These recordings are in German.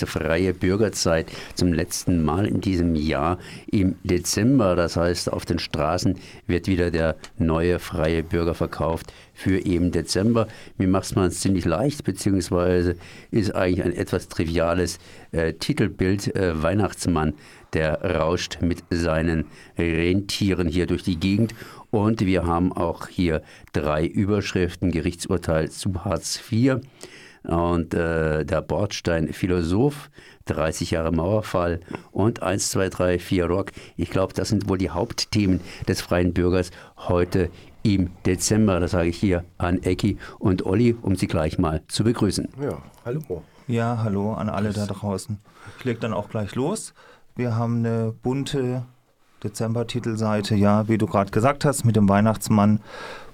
freie Bürgerzeit zum letzten Mal in diesem Jahr im Dezember. Das heißt, auf den Straßen wird wieder der neue freie Bürger verkauft für eben Dezember. Mir macht es mal ziemlich leicht, beziehungsweise ist eigentlich ein etwas triviales äh, Titelbild äh, Weihnachtsmann, der rauscht mit seinen Rentieren hier durch die Gegend. Und wir haben auch hier drei Überschriften, Gerichtsurteil zu Hartz IV und äh, der Bordstein Philosoph, 30 Jahre Mauerfall und 1, 2, 3, 4 Rock. Ich glaube, das sind wohl die Hauptthemen des freien Bürgers heute im Dezember. Das sage ich hier an Ecki und Olli, um sie gleich mal zu begrüßen. Ja, hallo. Ja, hallo an alle da draußen. Ich lege dann auch gleich los. Wir haben eine bunte Dezember-Titelseite, ja, wie du gerade gesagt hast, mit dem Weihnachtsmann.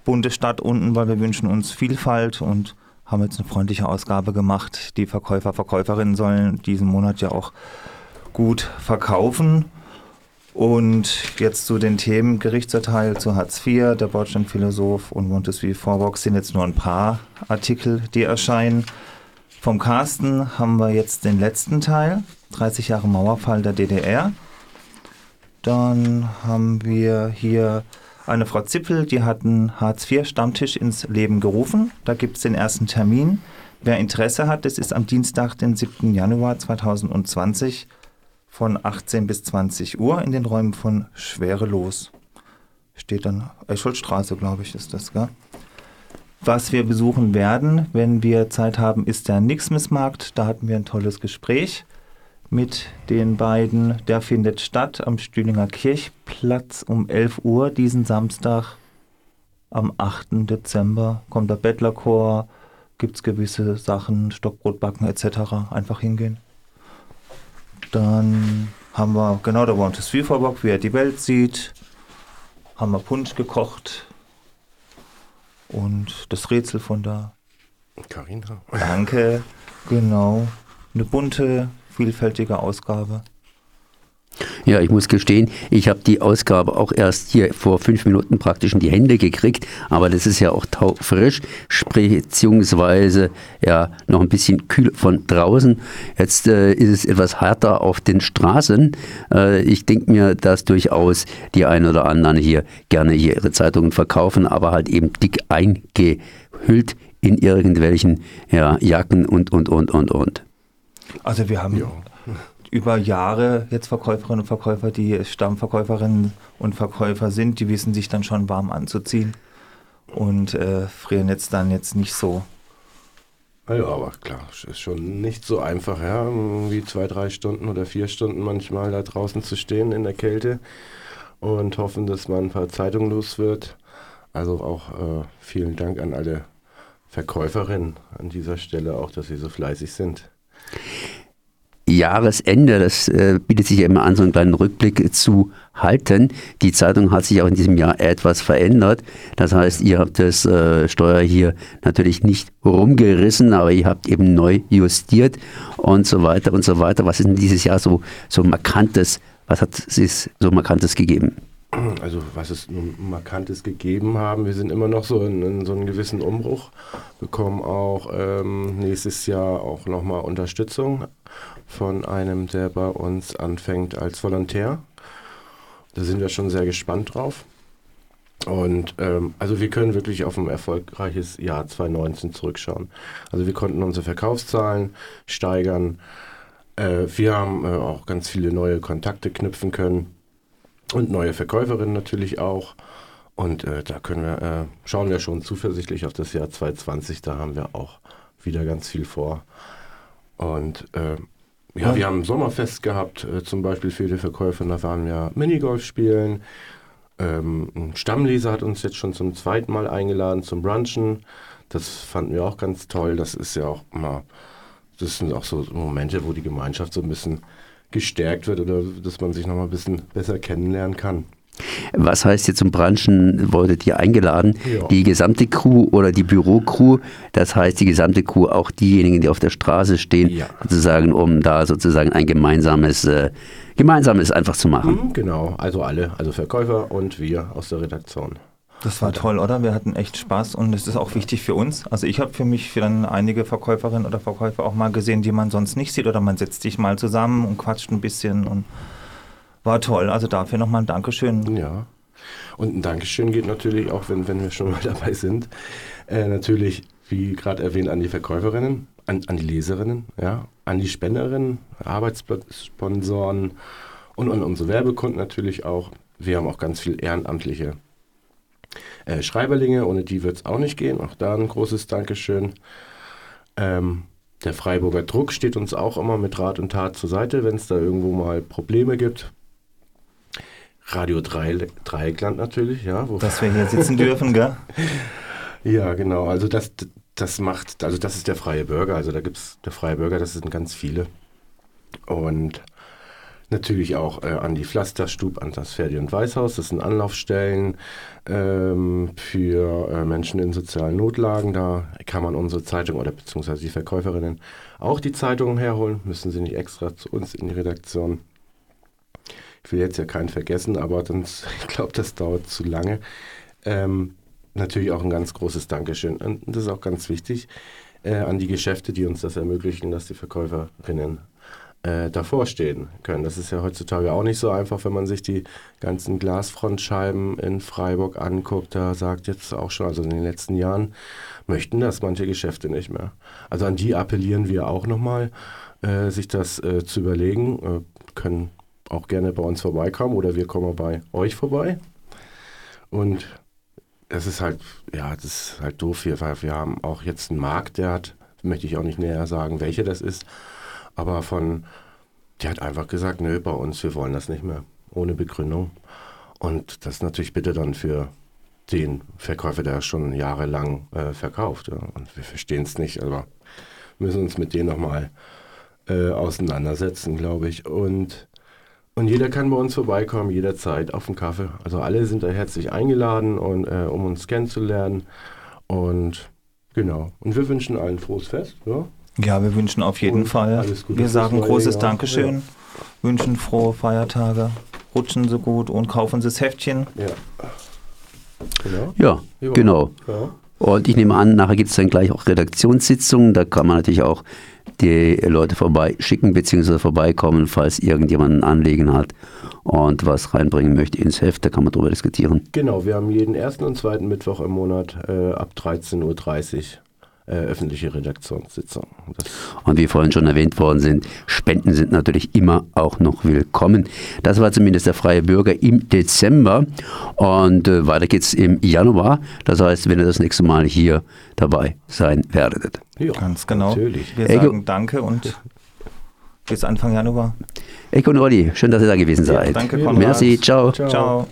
Bunte Stadt unten, weil wir wünschen uns Vielfalt und haben jetzt eine freundliche Ausgabe gemacht. Die Verkäufer, Verkäuferinnen sollen diesen Monat ja auch gut verkaufen. Und jetzt zu den Themen Gerichtsurteil zu Hartz IV, der Bordsteinphilosoph und Montesquieu Vorbox sind jetzt nur ein paar Artikel, die erscheinen. Vom Carsten haben wir jetzt den letzten Teil, 30 Jahre Mauerfall der DDR. Dann haben wir hier eine Frau Zippel, die hat einen Hartz-IV-Stammtisch ins Leben gerufen. Da gibt es den ersten Termin. Wer Interesse hat, das ist am Dienstag, den 7. Januar 2020 von 18 bis 20 Uhr in den Räumen von Schwerelos. Steht dann Escholstraße, glaube ich, ist das, gell? Was wir besuchen werden, wenn wir Zeit haben, ist der Nixmissmarkt. Da hatten wir ein tolles Gespräch mit den beiden. Der findet statt am Stühlinger Kirchplatz um 11 Uhr diesen Samstag. Am 8. Dezember kommt der Bettlerchor, gibt es gewisse Sachen, Stockbrotbacken etc. Einfach hingehen. Dann haben wir, genau, da wohnt das Vielvorbock, wie er die Welt sieht. Haben wir Punsch gekocht. Und das Rätsel von der Carina. Danke, genau. Eine bunte vielfältige Ausgabe. Ja, ich muss gestehen, ich habe die Ausgabe auch erst hier vor fünf Minuten praktisch in die Hände gekriegt, aber das ist ja auch taufrisch, beziehungsweise ja noch ein bisschen kühl von draußen. Jetzt äh, ist es etwas härter auf den Straßen. Äh, ich denke mir, dass durchaus die einen oder anderen hier gerne hier ihre Zeitungen verkaufen, aber halt eben dick eingehüllt in irgendwelchen ja, Jacken und, und, und, und, und. Also wir haben ja. über Jahre jetzt Verkäuferinnen und Verkäufer, die Stammverkäuferinnen und Verkäufer sind, die wissen sich dann schon warm anzuziehen und äh, frieren jetzt dann jetzt nicht so. Ja, aber klar, ist schon nicht so einfach, ja, wie zwei, drei Stunden oder vier Stunden manchmal da draußen zu stehen in der Kälte und hoffen, dass man ein paar Zeitungen los wird. Also auch äh, vielen Dank an alle Verkäuferinnen an dieser Stelle auch, dass sie so fleißig sind. Jahresende, das äh, bietet sich ja immer an, so einen kleinen Rückblick zu halten. Die Zeitung hat sich auch in diesem Jahr etwas verändert. Das heißt, ihr habt das äh, Steuer hier natürlich nicht rumgerissen, aber ihr habt eben neu justiert und so weiter und so weiter. Was ist denn dieses Jahr so, so markantes? Was hat es so markantes gegeben? Also was es markantes gegeben haben, wir sind immer noch so in, in so einem gewissen Umbruch, bekommen auch ähm, nächstes Jahr auch nochmal Unterstützung von einem, der bei uns anfängt als Volontär. Da sind wir schon sehr gespannt drauf. Und ähm, also wir können wirklich auf ein erfolgreiches Jahr 2019 zurückschauen. Also wir konnten unsere Verkaufszahlen steigern. Äh, wir haben äh, auch ganz viele neue Kontakte knüpfen können und neue Verkäuferinnen natürlich auch. Und äh, da können wir, äh, schauen wir schon zuversichtlich auf das Jahr 2020. Da haben wir auch wieder ganz viel vor. Und äh, ja, wir haben ein Sommerfest gehabt, äh, zum Beispiel für die Verkäufer. Da waren wir Minigolf spielen. Ähm, ein Stammleser hat uns jetzt schon zum zweiten Mal eingeladen zum Brunchen. Das fanden wir auch ganz toll. Das ist ja auch mal, das sind auch so Momente, wo die Gemeinschaft so ein bisschen gestärkt wird oder dass man sich noch mal ein bisschen besser kennenlernen kann. Was heißt jetzt zum Branchen, wurdet ihr eingeladen? Ja. Die gesamte Crew oder die Bürocrew, das heißt die gesamte Crew, auch diejenigen, die auf der Straße stehen, ja. sozusagen, um da sozusagen ein gemeinsames, äh, gemeinsames einfach zu machen. Mhm, genau, also alle, also Verkäufer und wir aus der Redaktion. Das war toll, oder? Wir hatten echt Spaß und es ist auch wichtig für uns. Also ich habe für mich für dann einige Verkäuferinnen oder Verkäufer auch mal gesehen, die man sonst nicht sieht oder man setzt sich mal zusammen und quatscht ein bisschen und war toll. Also dafür nochmal ein Dankeschön. Ja. Und ein Dankeschön geht natürlich auch, wenn, wenn wir schon mal dabei sind, äh, natürlich, wie gerade erwähnt, an die Verkäuferinnen, an, an die Leserinnen, ja, an die Spenderinnen, Arbeitssponsoren und an unsere Werbekunden natürlich auch. Wir haben auch ganz viel ehrenamtliche äh, Schreiberlinge, ohne die wird es auch nicht gehen. Auch da ein großes Dankeschön. Ähm, der Freiburger Druck steht uns auch immer mit Rat und Tat zur Seite, wenn es da irgendwo mal Probleme gibt. Radio Dreieckland natürlich, ja. Dass wir hier sitzen dürfen, gell? ja, genau. Also das, das macht, also das ist der freie Bürger. Also da gibt es der freie Bürger, das sind ganz viele. Und natürlich auch äh, an die Pflasterstub, an das Ferdi- und Weißhaus. Das sind Anlaufstellen ähm, für äh, Menschen in sozialen Notlagen. Da kann man unsere Zeitung oder beziehungsweise die Verkäuferinnen auch die Zeitungen herholen. Müssen sie nicht extra zu uns in die Redaktion. Ich will jetzt ja keinen vergessen, aber sonst, ich glaube, das dauert zu lange. Ähm, natürlich auch ein ganz großes Dankeschön. Und das ist auch ganz wichtig äh, an die Geschäfte, die uns das ermöglichen, dass die Verkäuferinnen äh, davor stehen können. Das ist ja heutzutage auch nicht so einfach, wenn man sich die ganzen Glasfrontscheiben in Freiburg anguckt. Da sagt jetzt auch schon, also in den letzten Jahren, möchten das manche Geschäfte nicht mehr. Also an die appellieren wir auch nochmal, äh, sich das äh, zu überlegen. Äh, können auch gerne bei uns vorbeikommen oder wir kommen bei euch vorbei. Und es ist halt, ja, das ist halt doof hier, weil wir haben auch jetzt einen Markt, der hat, möchte ich auch nicht näher sagen, welcher das ist, aber von, der hat einfach gesagt, nö, bei uns, wir wollen das nicht mehr, ohne Begründung. Und das ist natürlich bitte dann für den Verkäufer, der schon jahrelang äh, verkauft. Ja. Und wir verstehen es nicht, aber müssen uns mit denen nochmal äh, auseinandersetzen, glaube ich. Und und jeder kann bei uns vorbeikommen, jederzeit auf den Kaffee. Also alle sind da herzlich eingeladen, und, äh, um uns kennenzulernen. Und genau. Und wir wünschen allen frohes Fest. Ja, ja wir wünschen auf jeden und Fall. wir sagen großes Jahr. Dankeschön, ja. wünschen frohe Feiertage, rutschen Sie gut und kaufen Sie das Heftchen. Ja. Genau. Ja, genau. Ja. Und ich nehme an, nachher gibt es dann gleich auch Redaktionssitzungen. Da kann man natürlich auch die Leute vorbeischicken bzw. vorbeikommen, falls irgendjemand ein Anliegen hat und was reinbringen möchte ins Heft. Da kann man darüber diskutieren. Genau, wir haben jeden ersten und zweiten Mittwoch im Monat äh, ab 13.30 Uhr äh, öffentliche Redaktionssitzung. Das und wie vorhin schon erwähnt worden sind, Spenden sind natürlich immer auch noch willkommen. Das war zumindest der freie Bürger im Dezember und äh, weiter es im Januar. Das heißt, wenn ihr das nächste Mal hier dabei sein werdet. Ja, ganz genau. Natürlich. Wir sagen Eko. Danke und bis Anfang Januar. Eko und Olli, schön, dass ihr da gewesen seid. Ja, danke, Konrad. Merci, ciao. ciao. ciao.